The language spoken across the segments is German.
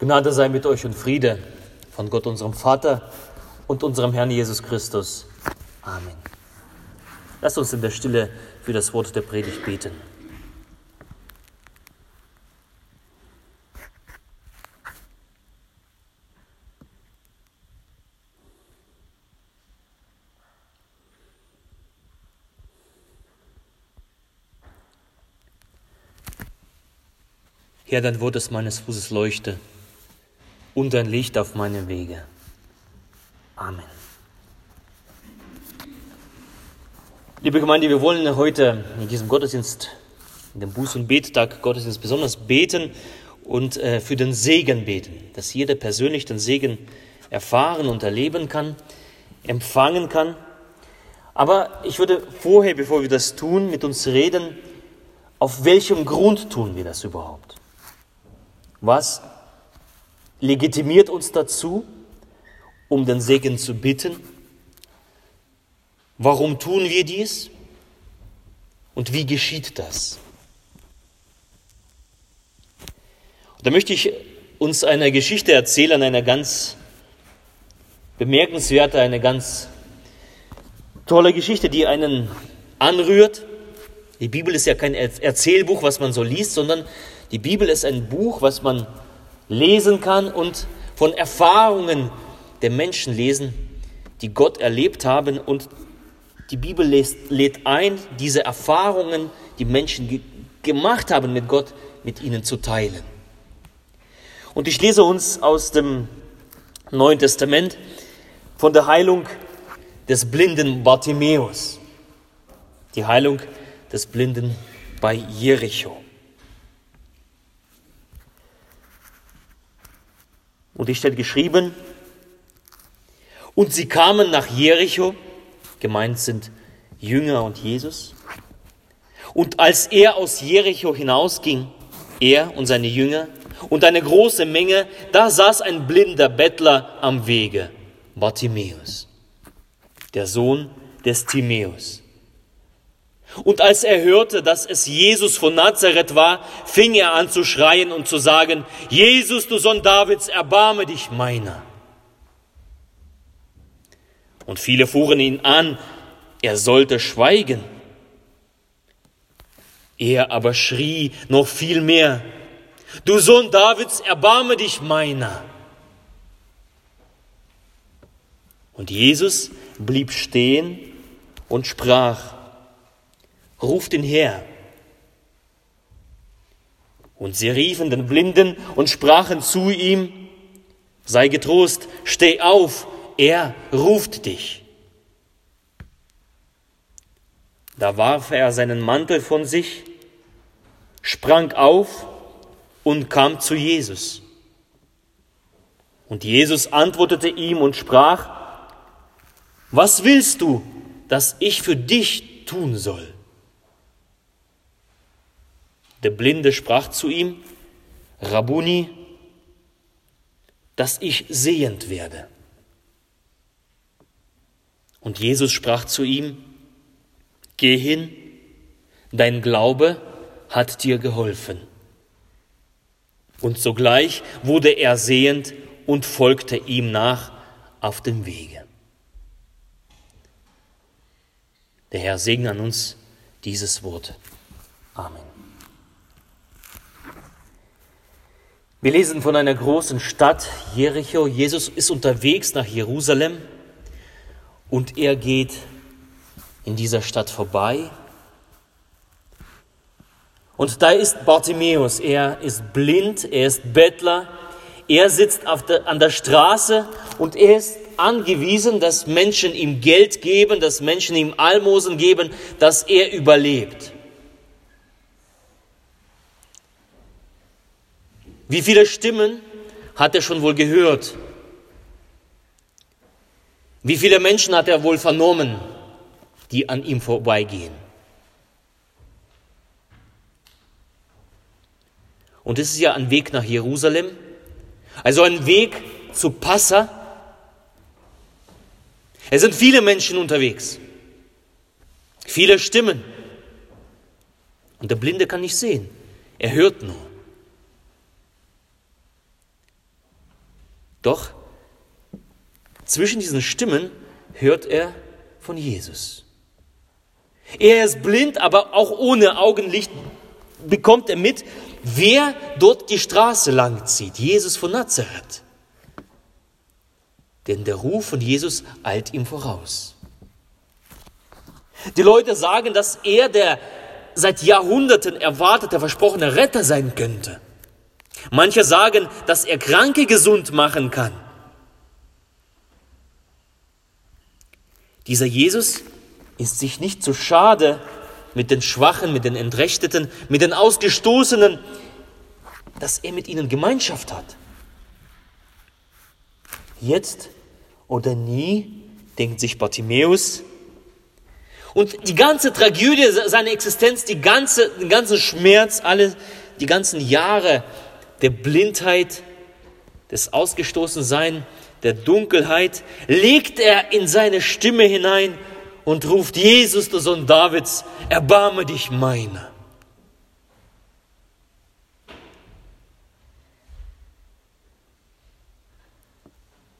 Gnade sei mit euch und Friede von Gott, unserem Vater und unserem Herrn Jesus Christus. Amen. Lasst uns in der Stille für das Wort der Predigt beten. Herr, dein Wort des meines Fußes leuchte und dein Licht auf meinem Wege. Amen. Liebe Gemeinde, wir wollen heute in diesem Gottesdienst, in dem Buß- und Bettag Gottesdienst besonders beten und äh, für den Segen beten, dass jeder persönlich den Segen erfahren und erleben kann, empfangen kann. Aber ich würde vorher, bevor wir das tun, mit uns reden, auf welchem Grund tun wir das überhaupt? Was legitimiert uns dazu, um den Segen zu bitten? Warum tun wir dies? Und wie geschieht das? Da möchte ich uns eine Geschichte erzählen, eine ganz bemerkenswerte, eine ganz tolle Geschichte, die einen anrührt. Die Bibel ist ja kein Erzählbuch, was man so liest, sondern die Bibel ist ein Buch, was man lesen kann und von Erfahrungen der Menschen lesen, die Gott erlebt haben. Und die Bibel lädt ein, diese Erfahrungen, die Menschen ge gemacht haben mit Gott, mit ihnen zu teilen. Und ich lese uns aus dem Neuen Testament von der Heilung des blinden Bartimäus. Die Heilung des Blinden bei Jericho. Und hier steht geschrieben, und sie kamen nach Jericho, gemeint sind Jünger und Jesus. Und als er aus Jericho hinausging, er und seine Jünger und eine große Menge, da saß ein blinder Bettler am Wege, Bartimäus, der Sohn des Timäus. Und als er hörte, dass es Jesus von Nazareth war, fing er an zu schreien und zu sagen, Jesus, du Sohn Davids, erbarme dich meiner. Und viele fuhren ihn an, er sollte schweigen. Er aber schrie noch viel mehr, du Sohn Davids, erbarme dich meiner. Und Jesus blieb stehen und sprach, ruft ihn her. Und sie riefen den Blinden und sprachen zu ihm, sei getrost, steh auf, er ruft dich. Da warf er seinen Mantel von sich, sprang auf und kam zu Jesus. Und Jesus antwortete ihm und sprach, was willst du, dass ich für dich tun soll? Der Blinde sprach zu ihm, Rabuni, dass ich sehend werde. Und Jesus sprach zu ihm, Geh hin, dein Glaube hat dir geholfen. Und sogleich wurde er sehend und folgte ihm nach auf dem Wege. Der Herr segne an uns dieses Wort. Amen. Wir lesen von einer großen Stadt, Jericho. Jesus ist unterwegs nach Jerusalem und er geht in dieser Stadt vorbei. Und da ist Bartimäus, er ist blind, er ist Bettler, er sitzt der, an der Straße und er ist angewiesen, dass Menschen ihm Geld geben, dass Menschen ihm Almosen geben, dass er überlebt. Wie viele Stimmen hat er schon wohl gehört? Wie viele Menschen hat er wohl vernommen, die an ihm vorbeigehen? Und es ist ja ein Weg nach Jerusalem, also ein Weg zu Passa. Es sind viele Menschen unterwegs, viele Stimmen. Und der Blinde kann nicht sehen, er hört nur. Doch zwischen diesen Stimmen hört er von Jesus. Er ist blind, aber auch ohne Augenlicht bekommt er mit, wer dort die Straße lang zieht. Jesus von Nazareth. Denn der Ruf von Jesus eilt ihm voraus. Die Leute sagen, dass er der seit Jahrhunderten erwartete, versprochene Retter sein könnte. Manche sagen, dass er Kranke gesund machen kann. Dieser Jesus ist sich nicht zu schade, mit den Schwachen, mit den Entrechteten, mit den Ausgestoßenen, dass er mit ihnen Gemeinschaft hat. Jetzt oder nie, denkt sich Bartimäus. Und die ganze Tragödie seiner Existenz, die ganze, den ganzen Schmerz, alle, die ganzen Jahre der Blindheit, des Ausgestoßensein, der Dunkelheit, legt er in seine Stimme hinein und ruft, Jesus, der Sohn Davids, erbarme dich meiner.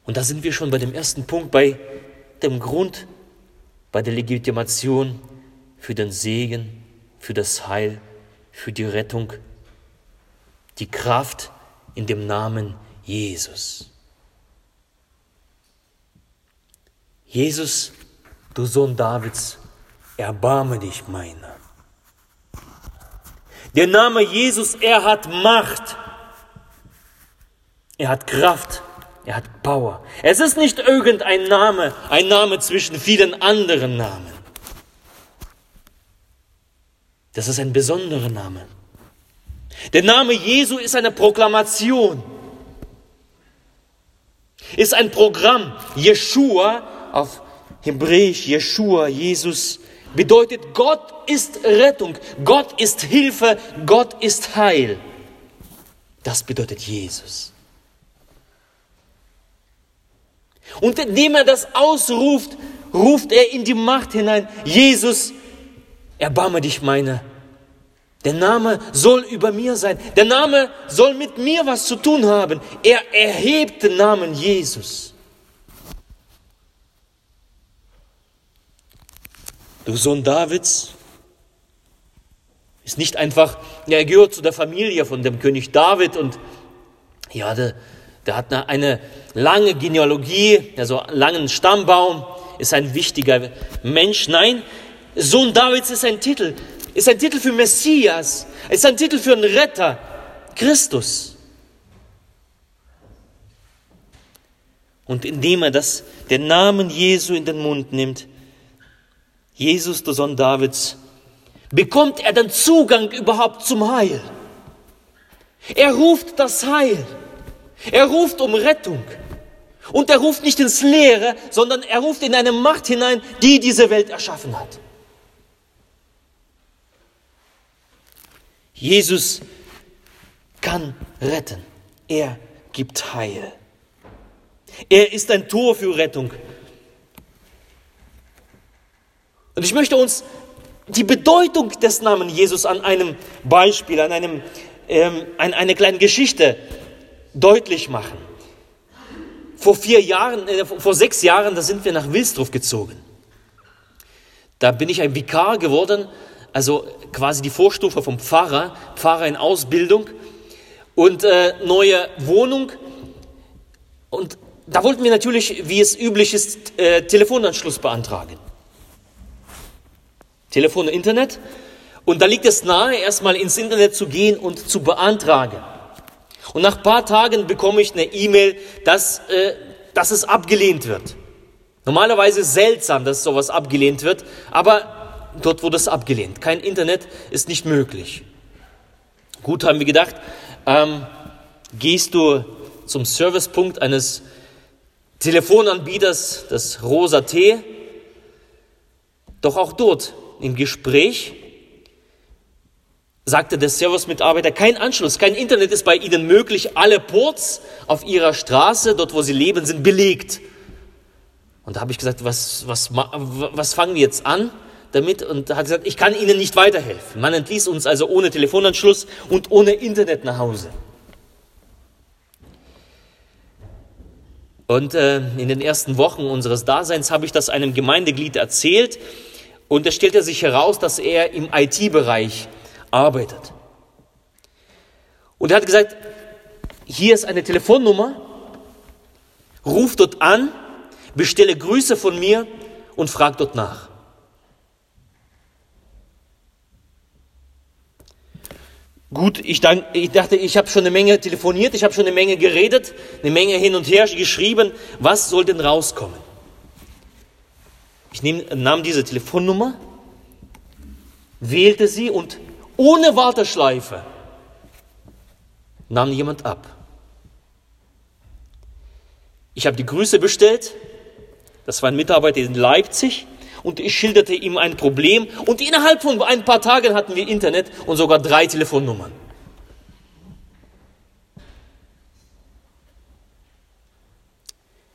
Und da sind wir schon bei dem ersten Punkt, bei dem Grund, bei der Legitimation für den Segen, für das Heil, für die Rettung, die Kraft in dem Namen Jesus. Jesus du Sohn Davids, erbarme dich meiner. Der Name Jesus, er hat Macht, er hat Kraft, er hat Power. Es ist nicht irgendein Name, ein Name zwischen vielen anderen Namen. Das ist ein besonderer Name. Der Name Jesu ist eine Proklamation, ist ein Programm. Jeshua auf Hebräisch Jeshua, Jesus, bedeutet Gott ist Rettung, Gott ist Hilfe, Gott ist Heil. Das bedeutet Jesus. Und indem er das ausruft, ruft er in die Macht hinein, Jesus, erbarme dich meiner. Der Name soll über mir sein. Der Name soll mit mir was zu tun haben. Er erhebt den Namen Jesus. Du Sohn Davids ist nicht einfach, ja, er gehört zu der Familie von dem König David und ja, der, der hat eine, eine lange Genealogie, also einen langen Stammbaum, ist ein wichtiger Mensch. Nein, Sohn Davids ist ein Titel, ist ein Titel für Messias, ist ein Titel für einen Retter, Christus. Und indem er das, den Namen Jesu in den Mund nimmt, Jesus, der Sohn Davids, bekommt er den Zugang überhaupt zum Heil. Er ruft das Heil. Er ruft um Rettung. Und er ruft nicht ins Leere, sondern er ruft in eine Macht hinein, die diese Welt erschaffen hat. Jesus kann retten. Er gibt Heil. Er ist ein Tor für Rettung. Und ich möchte uns die Bedeutung des Namens Jesus an einem Beispiel, an einem, ähm, an einer kleinen Geschichte deutlich machen. Vor vier Jahren, äh, vor sechs Jahren, da sind wir nach Wilsdorf gezogen. Da bin ich ein Vikar geworden, also quasi die Vorstufe vom Pfarrer, Pfarrer in Ausbildung und äh, neue Wohnung. Und da wollten wir natürlich, wie es üblich ist, äh, Telefonanschluss beantragen. Telefon und Internet. Und da liegt es nahe, erstmal ins Internet zu gehen und zu beantragen. Und nach ein paar Tagen bekomme ich eine E-Mail, dass, äh, dass es abgelehnt wird. Normalerweise seltsam, dass sowas abgelehnt wird, aber dort wurde es abgelehnt. Kein Internet ist nicht möglich. Gut, haben wir gedacht, ähm, gehst du zum Servicepunkt eines Telefonanbieters, das Rosa T, doch auch dort im Gespräch sagte der Service-Mitarbeiter, kein Anschluss, kein Internet ist bei Ihnen möglich. Alle Ports auf Ihrer Straße, dort wo Sie leben, sind belegt. Und da habe ich gesagt, was, was, was fangen wir jetzt an damit? Und hat gesagt, ich kann Ihnen nicht weiterhelfen. Man entließ uns also ohne Telefonanschluss und ohne Internet nach Hause. Und äh, in den ersten Wochen unseres Daseins habe ich das einem Gemeindeglied erzählt und es stellte sich heraus, dass er im IT-Bereich arbeitet. Und er hat gesagt, hier ist eine Telefonnummer, ruf dort an, bestelle Grüße von mir und frag dort nach. Gut, ich, dachte, ich habe schon eine Menge telefoniert, ich habe schon eine Menge geredet, eine Menge hin und her geschrieben. Was soll denn rauskommen? Ich nehm, nahm diese Telefonnummer, wählte sie und ohne Warteschleife nahm jemand ab. Ich habe die Grüße bestellt. Das war ein Mitarbeiter in Leipzig und ich schilderte ihm ein Problem und innerhalb von ein paar Tagen hatten wir Internet und sogar drei Telefonnummern.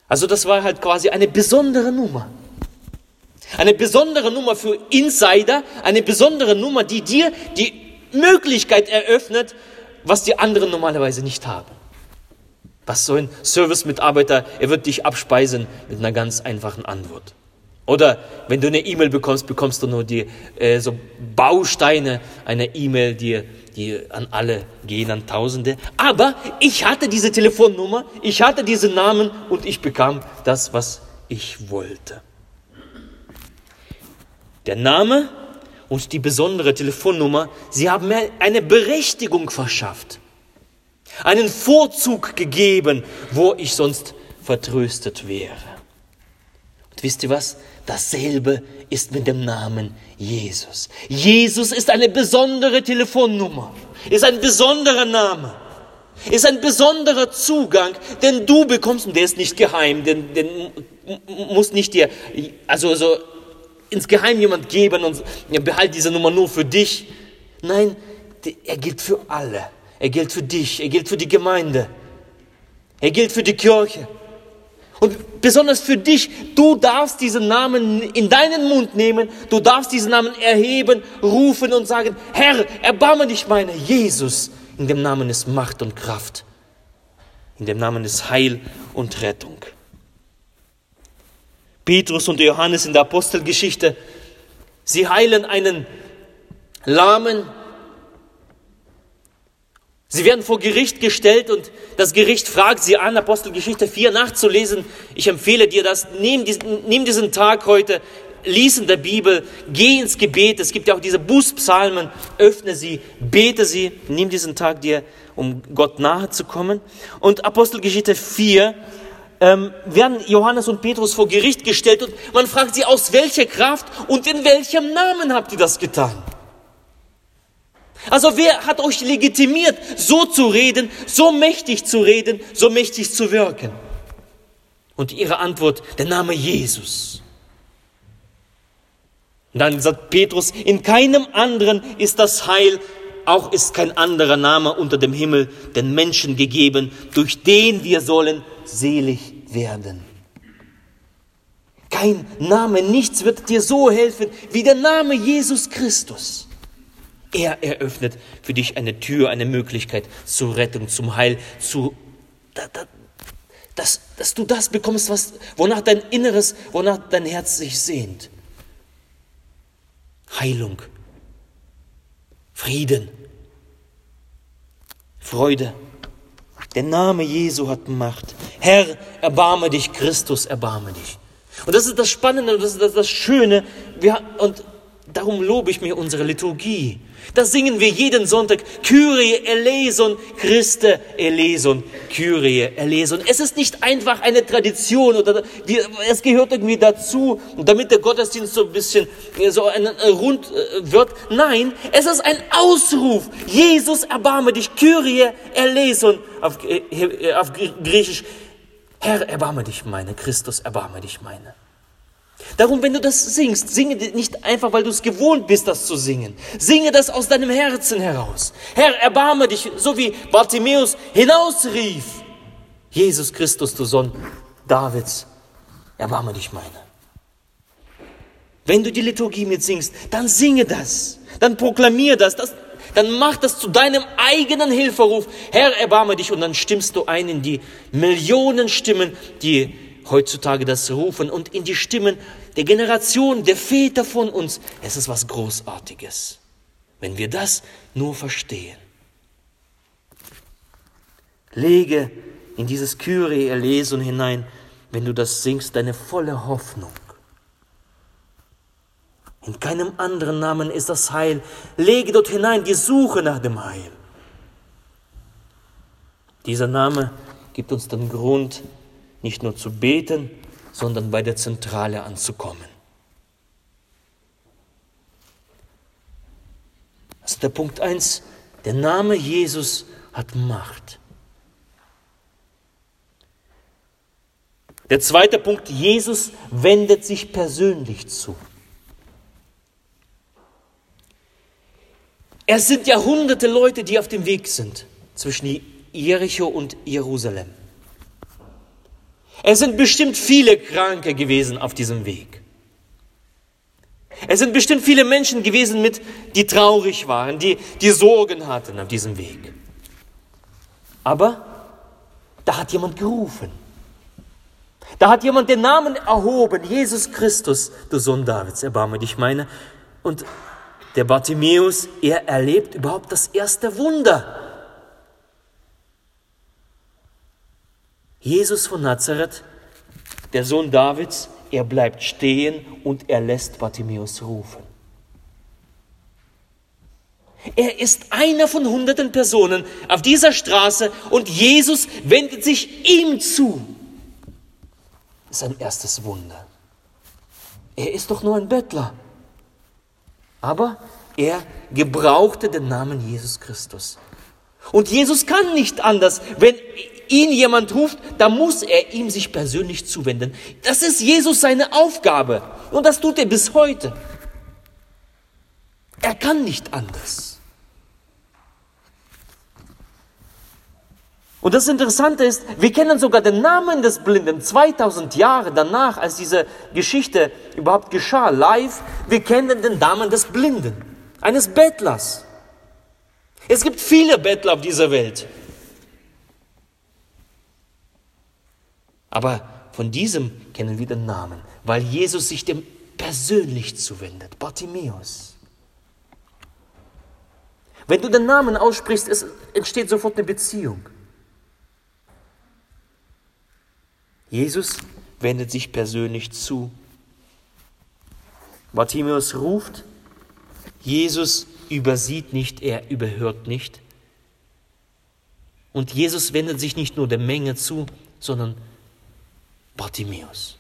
Also das war halt quasi eine besondere Nummer. Eine besondere Nummer für Insider, eine besondere Nummer, die dir die Möglichkeit eröffnet, was die anderen normalerweise nicht haben. Was so ein Service-Mitarbeiter, er wird dich abspeisen mit einer ganz einfachen Antwort. Oder wenn du eine E-Mail bekommst, bekommst du nur die äh, so Bausteine einer E-Mail, die, die an alle gehen, an Tausende. Aber ich hatte diese Telefonnummer, ich hatte diesen Namen und ich bekam das, was ich wollte. Der Name und die besondere Telefonnummer, sie haben mir eine Berechtigung verschafft, einen Vorzug gegeben, wo ich sonst vertröstet wäre. Und wisst ihr was? Dasselbe ist mit dem Namen Jesus. Jesus ist eine besondere Telefonnummer, ist ein besonderer Name, ist ein besonderer Zugang, den du bekommst und der ist nicht geheim, den, den muss nicht dir, also so ins Geheim jemand geben und ja, behalt diese Nummer nur für dich. Nein, er gilt für alle. Er gilt für dich, er gilt für die Gemeinde, er gilt für die Kirche. Und besonders für dich, du darfst diesen Namen in deinen Mund nehmen, du darfst diesen Namen erheben, rufen und sagen, Herr, erbarme dich meiner, Jesus. In dem Namen ist Macht und Kraft. In dem Namen ist Heil und Rettung. Petrus und Johannes in der Apostelgeschichte, sie heilen einen Lahmen, Sie werden vor Gericht gestellt und das Gericht fragt sie an, Apostelgeschichte 4 nachzulesen. Ich empfehle dir das. Nimm diesen, nimm diesen Tag heute, lies in der Bibel, geh ins Gebet. Es gibt ja auch diese Bußpsalmen. Öffne sie, bete sie. Nimm diesen Tag dir, um Gott nahe zu kommen. Und Apostelgeschichte 4 ähm, werden Johannes und Petrus vor Gericht gestellt und man fragt sie, aus welcher Kraft und in welchem Namen habt ihr das getan? Also wer hat euch legitimiert, so zu reden, so mächtig zu reden, so mächtig zu wirken? Und ihre Antwort, der Name Jesus. Und dann sagt Petrus, in keinem anderen ist das Heil, auch ist kein anderer Name unter dem Himmel den Menschen gegeben, durch den wir sollen selig werden. Kein Name, nichts wird dir so helfen wie der Name Jesus Christus. Er eröffnet für dich eine Tür, eine Möglichkeit zur Rettung, zum Heil, zu, da, da, dass, dass du das bekommst, was, wonach dein Inneres, wonach dein Herz sich sehnt. Heilung, Frieden, Freude. Der Name Jesu hat Macht. Herr, erbarme dich, Christus, erbarme dich. Und das ist das Spannende und das ist das, das Schöne. Wir, und darum lobe ich mir unsere Liturgie. Das singen wir jeden Sonntag. Kyrie eleison, Christe eleison, Kyrie eleison. Es ist nicht einfach eine Tradition oder die, es gehört irgendwie dazu, damit der Gottesdienst so ein bisschen so ein, ein rund äh, wird. Nein, es ist ein Ausruf. Jesus, erbarme dich. Kyrie eleison auf, äh, auf Griechisch. Herr, erbarme dich meine. Christus, erbarme dich meine. Darum, wenn du das singst, singe nicht einfach, weil du es gewohnt bist, das zu singen. Singe das aus deinem Herzen heraus. Herr, erbarme dich, so wie Bartimäus hinausrief. Jesus Christus, du Sohn Davids, erbarme dich meine. Wenn du die Liturgie mitsingst, dann singe das. Dann proklamier das. das dann mach das zu deinem eigenen Hilferuf. Herr, erbarme dich und dann stimmst du ein in die Millionen Stimmen, die heutzutage das rufen und in die Stimmen der Generation, der Väter von uns. Es ist was Großartiges, wenn wir das nur verstehen. Lege in dieses Kyrie erlesen hinein, wenn du das singst, deine volle Hoffnung. In keinem anderen Namen ist das Heil. Lege dort hinein die Suche nach dem Heil. Dieser Name gibt uns den Grund, nicht nur zu beten, sondern bei der Zentrale anzukommen. Also der Punkt 1, der Name Jesus hat Macht. Der zweite Punkt, Jesus wendet sich persönlich zu. Es sind Jahrhunderte Leute, die auf dem Weg sind zwischen Jericho und Jerusalem. Es sind bestimmt viele Kranke gewesen auf diesem Weg. Es sind bestimmt viele Menschen gewesen, mit, die traurig waren, die, die Sorgen hatten auf diesem Weg. Aber da hat jemand gerufen. Da hat jemand den Namen erhoben, Jesus Christus, du Sohn Davids, erbarme dich meine. Und der Bartimäus, er erlebt überhaupt das erste Wunder. Jesus von Nazareth, der Sohn Davids, er bleibt stehen und er lässt Bartimäus rufen. Er ist einer von hunderten Personen auf dieser Straße und Jesus wendet sich ihm zu. Das ist ein erstes Wunder. Er ist doch nur ein Bettler. Aber er gebrauchte den Namen Jesus Christus. Und Jesus kann nicht anders. Wenn ihn jemand ruft, dann muss er ihm sich persönlich zuwenden. Das ist Jesus seine Aufgabe. Und das tut er bis heute. Er kann nicht anders. Und das Interessante ist, wir kennen sogar den Namen des Blinden 2000 Jahre danach, als diese Geschichte überhaupt geschah, live. Wir kennen den Namen des Blinden, eines Bettlers. Es gibt viele Bettler auf dieser Welt. Aber von diesem kennen wir den Namen, weil Jesus sich dem persönlich zuwendet, Bartimäus. Wenn du den Namen aussprichst, es entsteht sofort eine Beziehung. Jesus wendet sich persönlich zu. Bartimäus ruft, Jesus übersieht nicht, er überhört nicht. Und Jesus wendet sich nicht nur der Menge zu, sondern Bartimäus.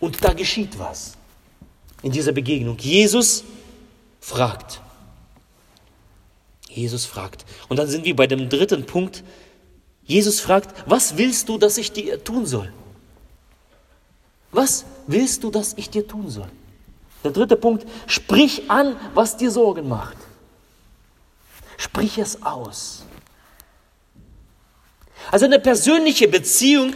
Und da geschieht was in dieser Begegnung. Jesus fragt. Jesus fragt. Und dann sind wir bei dem dritten Punkt, Jesus fragt, was willst du, dass ich dir tun soll? Was willst du, dass ich dir tun soll? Der dritte Punkt, sprich an, was dir Sorgen macht. Sprich es aus. Also eine persönliche Beziehung,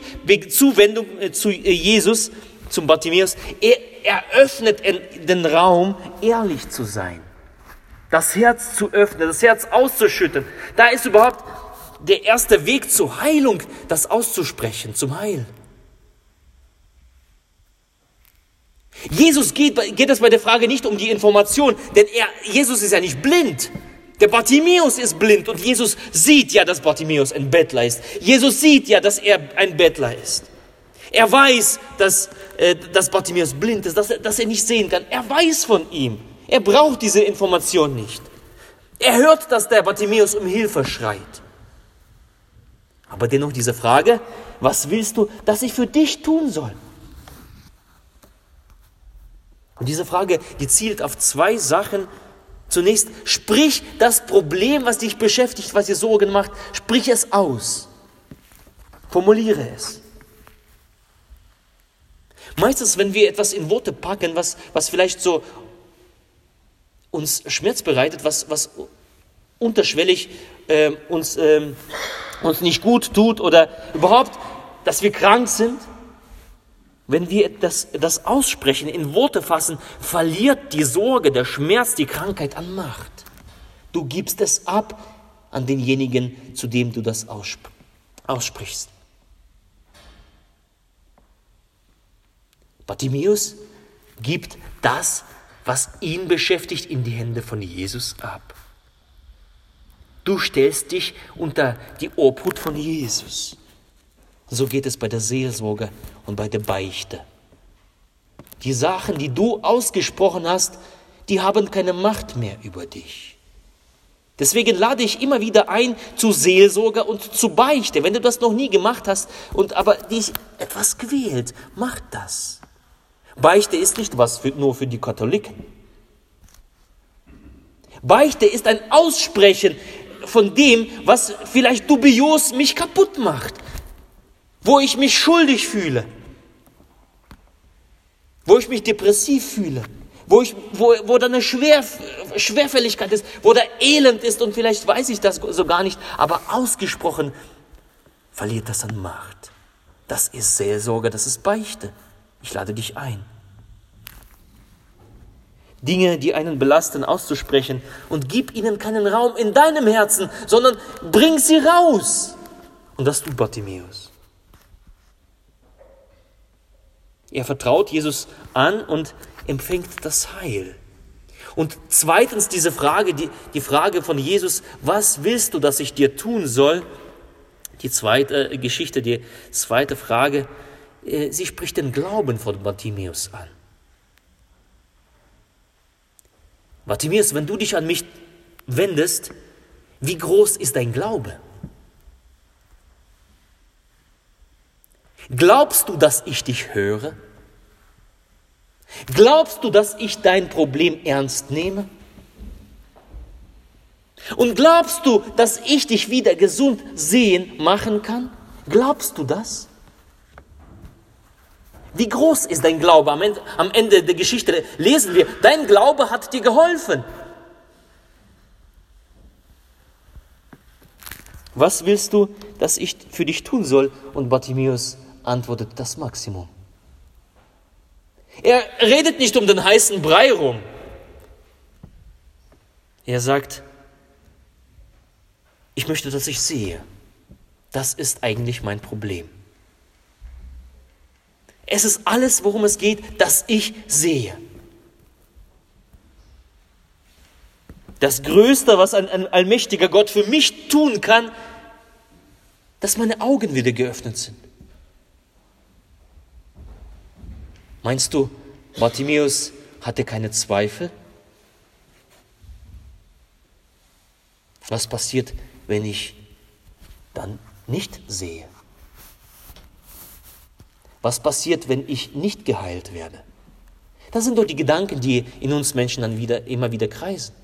Zuwendung äh, zu äh, Jesus, zum Bartimäus, er eröffnet den Raum, ehrlich zu sein. Das Herz zu öffnen, das Herz auszuschütten. Da ist überhaupt der erste Weg zur Heilung, das auszusprechen, zum Heil. Jesus geht, geht es bei der Frage nicht um die Information, denn er, Jesus ist ja nicht blind. Der Bartimäus ist blind und Jesus sieht ja, dass Bartimäus ein Bettler ist. Jesus sieht ja, dass er ein Bettler ist. Er weiß, dass, äh, dass Bartimäus blind ist, dass er, dass er nicht sehen kann. Er weiß von ihm. Er braucht diese Information nicht. Er hört, dass der Bartimäus um Hilfe schreit. Aber dennoch diese Frage, was willst du, dass ich für dich tun soll? Und diese Frage, die zielt auf zwei Sachen. Zunächst, sprich das Problem, was dich beschäftigt, was dir Sorgen macht, sprich es aus. Formuliere es. Meistens, wenn wir etwas in Worte packen, was, was vielleicht so uns Schmerz bereitet, was, was unterschwellig äh, uns äh, uns nicht gut tut oder überhaupt, dass wir krank sind, wenn wir das, das aussprechen, in Worte fassen, verliert die Sorge, der Schmerz, die Krankheit an Macht. Du gibst es ab an denjenigen, zu dem du das aussp aussprichst. Bartimäus gibt das, was ihn beschäftigt, in die Hände von Jesus ab. Du stellst dich unter die Obhut von Jesus. So geht es bei der Seelsorge und bei der Beichte. Die Sachen, die du ausgesprochen hast, die haben keine Macht mehr über dich. Deswegen lade ich immer wieder ein zu Seelsorge und zu Beichte. Wenn du das noch nie gemacht hast und aber dich etwas quält, mach das. Beichte ist nicht was für, nur für die Katholiken. Beichte ist ein Aussprechen von dem, was vielleicht dubios mich kaputt macht, wo ich mich schuldig fühle, wo ich mich depressiv fühle, wo, ich, wo, wo da eine Schwer, Schwerfälligkeit ist, wo da Elend ist und vielleicht weiß ich das so gar nicht, aber ausgesprochen verliert das an Macht. Das ist Seelsorge, das ist Beichte. Ich lade dich ein. Dinge, die einen belasten, auszusprechen und gib ihnen keinen Raum in deinem Herzen, sondern bring sie raus. Und das tut Bartimäus. Er vertraut Jesus an und empfängt das Heil. Und zweitens diese Frage, die, die Frage von Jesus, was willst du, dass ich dir tun soll? Die zweite äh, Geschichte, die zweite Frage, äh, sie spricht den Glauben von Bartimäus an. Bartimäus, wenn du dich an mich wendest, wie groß ist dein Glaube? Glaubst du, dass ich dich höre? Glaubst du, dass ich dein Problem ernst nehme? Und glaubst du, dass ich dich wieder gesund sehen machen kann? Glaubst du das? Wie groß ist dein Glaube? Am Ende, am Ende der Geschichte lesen wir, dein Glaube hat dir geholfen. Was willst du, dass ich für dich tun soll? Und Bartimäus antwortet das Maximum. Er redet nicht um den heißen Brei rum. Er sagt, ich möchte, dass ich sehe. Das ist eigentlich mein Problem. Es ist alles, worum es geht, dass ich sehe. Das Größte, was ein, ein allmächtiger Gott für mich tun kann, dass meine Augen wieder geöffnet sind. Meinst du, Bartimäus hatte keine Zweifel? Was passiert, wenn ich dann nicht sehe? Was passiert, wenn ich nicht geheilt werde? Das sind doch die Gedanken, die in uns Menschen dann wieder, immer wieder kreisen.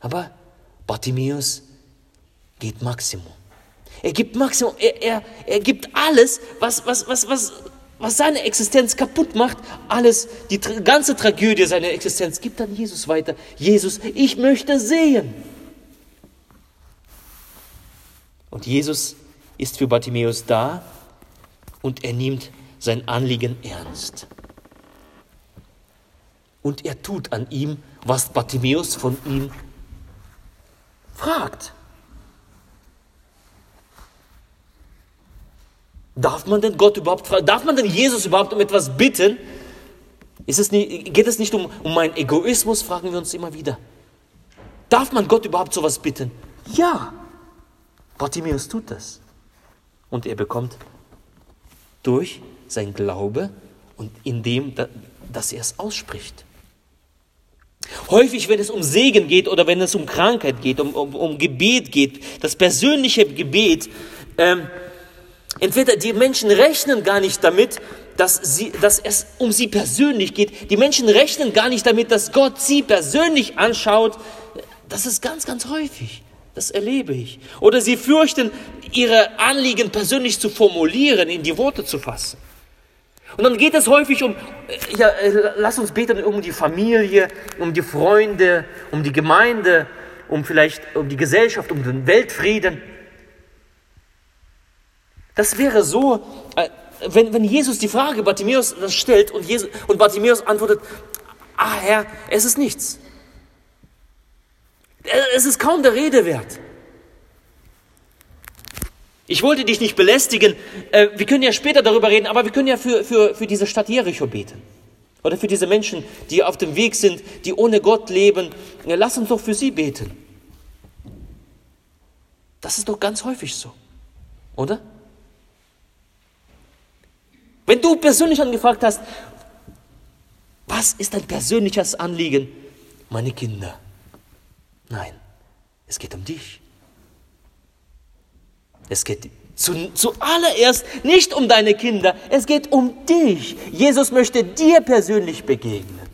Aber Bartimäus geht Maximum. Er gibt Maximum, er, er, er gibt alles, was, was, was, was, was seine Existenz kaputt macht, alles, die ganze Tragödie seiner Existenz, gibt dann Jesus weiter. Jesus, ich möchte sehen. Und Jesus ist für Bartimäus da und er nimmt sein Anliegen ernst. Und er tut an ihm, was Bartimäus von ihm fragt. Darf man denn Gott überhaupt fragen? Darf man denn Jesus überhaupt um etwas bitten? Ist es nicht, geht es nicht um, um meinen Egoismus, fragen wir uns immer wieder. Darf man Gott überhaupt sowas bitten? Ja. Bartimäus tut das. Und er bekommt durch sein Glaube und indem, dass er es ausspricht. Häufig, wenn es um Segen geht oder wenn es um Krankheit geht, um, um, um Gebet geht, das persönliche Gebet, ähm, entweder die Menschen rechnen gar nicht damit, dass, sie, dass es um sie persönlich geht. Die Menschen rechnen gar nicht damit, dass Gott sie persönlich anschaut. Das ist ganz, ganz häufig. Das erlebe ich. Oder sie fürchten, ihre Anliegen persönlich zu formulieren, in die Worte zu fassen. Und dann geht es häufig um, ja, lass uns beten um die Familie, um die Freunde, um die Gemeinde, um vielleicht um die Gesellschaft, um den Weltfrieden. Das wäre so, äh, wenn, wenn Jesus die Frage Bartimäus stellt und, Jesus, und Bartimäus antwortet, ah Herr, es ist nichts. Es ist kaum der Rede wert. Ich wollte dich nicht belästigen. Äh, wir können ja später darüber reden, aber wir können ja für, für, für diese Stadt Jericho beten. Oder für diese Menschen, die auf dem Weg sind, die ohne Gott leben. Lass uns doch für sie beten. Das ist doch ganz häufig so, oder? Wenn du persönlich angefragt hast, was ist dein persönliches Anliegen? Meine Kinder. Nein, es geht um dich. Es geht zu, zuallererst nicht um deine Kinder, es geht um dich. Jesus möchte dir persönlich begegnen.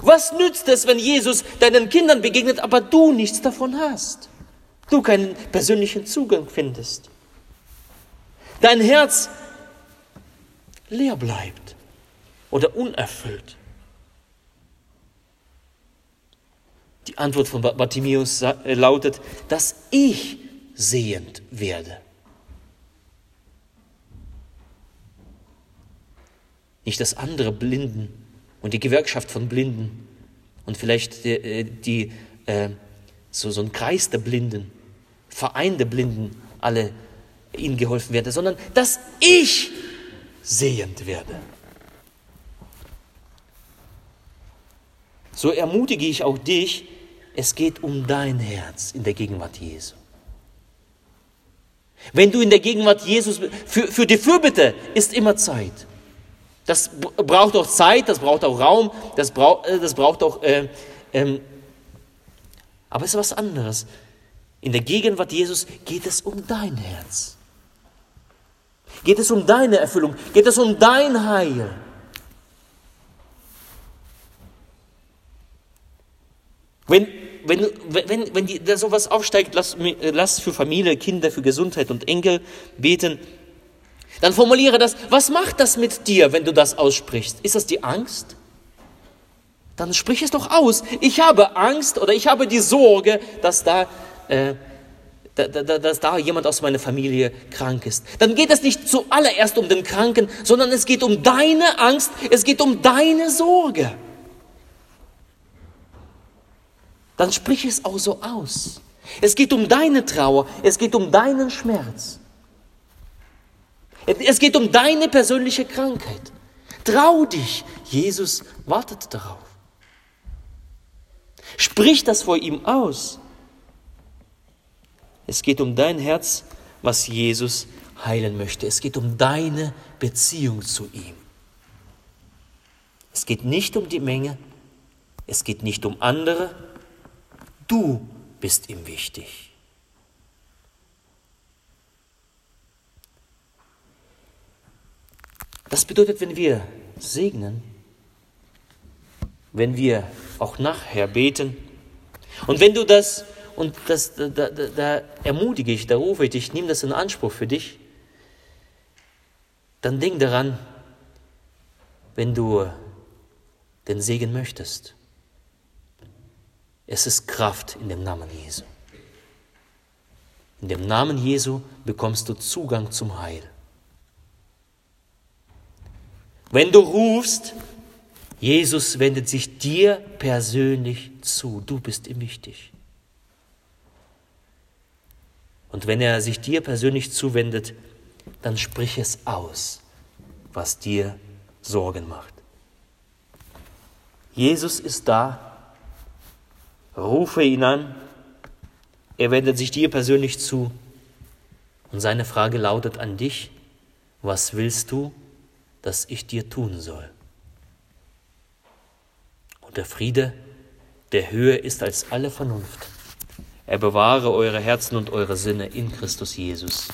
Was nützt es, wenn Jesus deinen Kindern begegnet, aber du nichts davon hast? Du keinen persönlichen Zugang findest. Dein Herz leer bleibt oder unerfüllt. Die Antwort von Bartimäus lautet, dass ich sehend werde. Nicht das andere Blinden und die Gewerkschaft von Blinden und vielleicht die, äh, die äh, so, so ein Kreis der Blinden, Verein der Blinden, alle ihnen geholfen werde, sondern dass ich sehend werde. So ermutige ich auch dich, es geht um dein Herz in der Gegenwart Jesu. Wenn du in der Gegenwart Jesus, für, für die Fürbitte ist immer Zeit. Das braucht auch Zeit, das braucht auch Raum, das, brauch, äh, das braucht auch, äh, ähm, aber es ist was anderes. In der Gegenwart Jesus geht es um dein Herz. Geht es um deine Erfüllung? Geht es um dein Heil? Wenn wenn, wenn, wenn die, da sowas aufsteigt, lass, lass für Familie, Kinder, für Gesundheit und Enkel beten, dann formuliere das, was macht das mit dir, wenn du das aussprichst? Ist das die Angst? Dann sprich es doch aus. Ich habe Angst oder ich habe die Sorge, dass da, äh, dass da jemand aus meiner Familie krank ist. Dann geht es nicht zuallererst um den Kranken, sondern es geht um deine Angst, es geht um deine Sorge. dann sprich es auch so aus. Es geht um deine Trauer, es geht um deinen Schmerz. Es geht um deine persönliche Krankheit. Trau dich, Jesus wartet darauf. Sprich das vor ihm aus. Es geht um dein Herz, was Jesus heilen möchte. Es geht um deine Beziehung zu ihm. Es geht nicht um die Menge, es geht nicht um andere, Du bist ihm wichtig. Das bedeutet, wenn wir segnen, wenn wir auch nachher beten, und wenn du das, und das, da, da, da ermutige ich, da rufe ich dich, nimm das in Anspruch für dich, dann denk daran, wenn du den Segen möchtest, es ist Kraft in dem Namen Jesu. In dem Namen Jesu bekommst du Zugang zum Heil. Wenn du rufst, Jesus wendet sich dir persönlich zu. Du bist ihm wichtig. Und wenn er sich dir persönlich zuwendet, dann sprich es aus, was dir Sorgen macht. Jesus ist da Rufe ihn an, er wendet sich dir persönlich zu und seine Frage lautet an dich, was willst du, dass ich dir tun soll? Und der Friede, der höher ist als alle Vernunft, er bewahre eure Herzen und eure Sinne in Christus Jesus.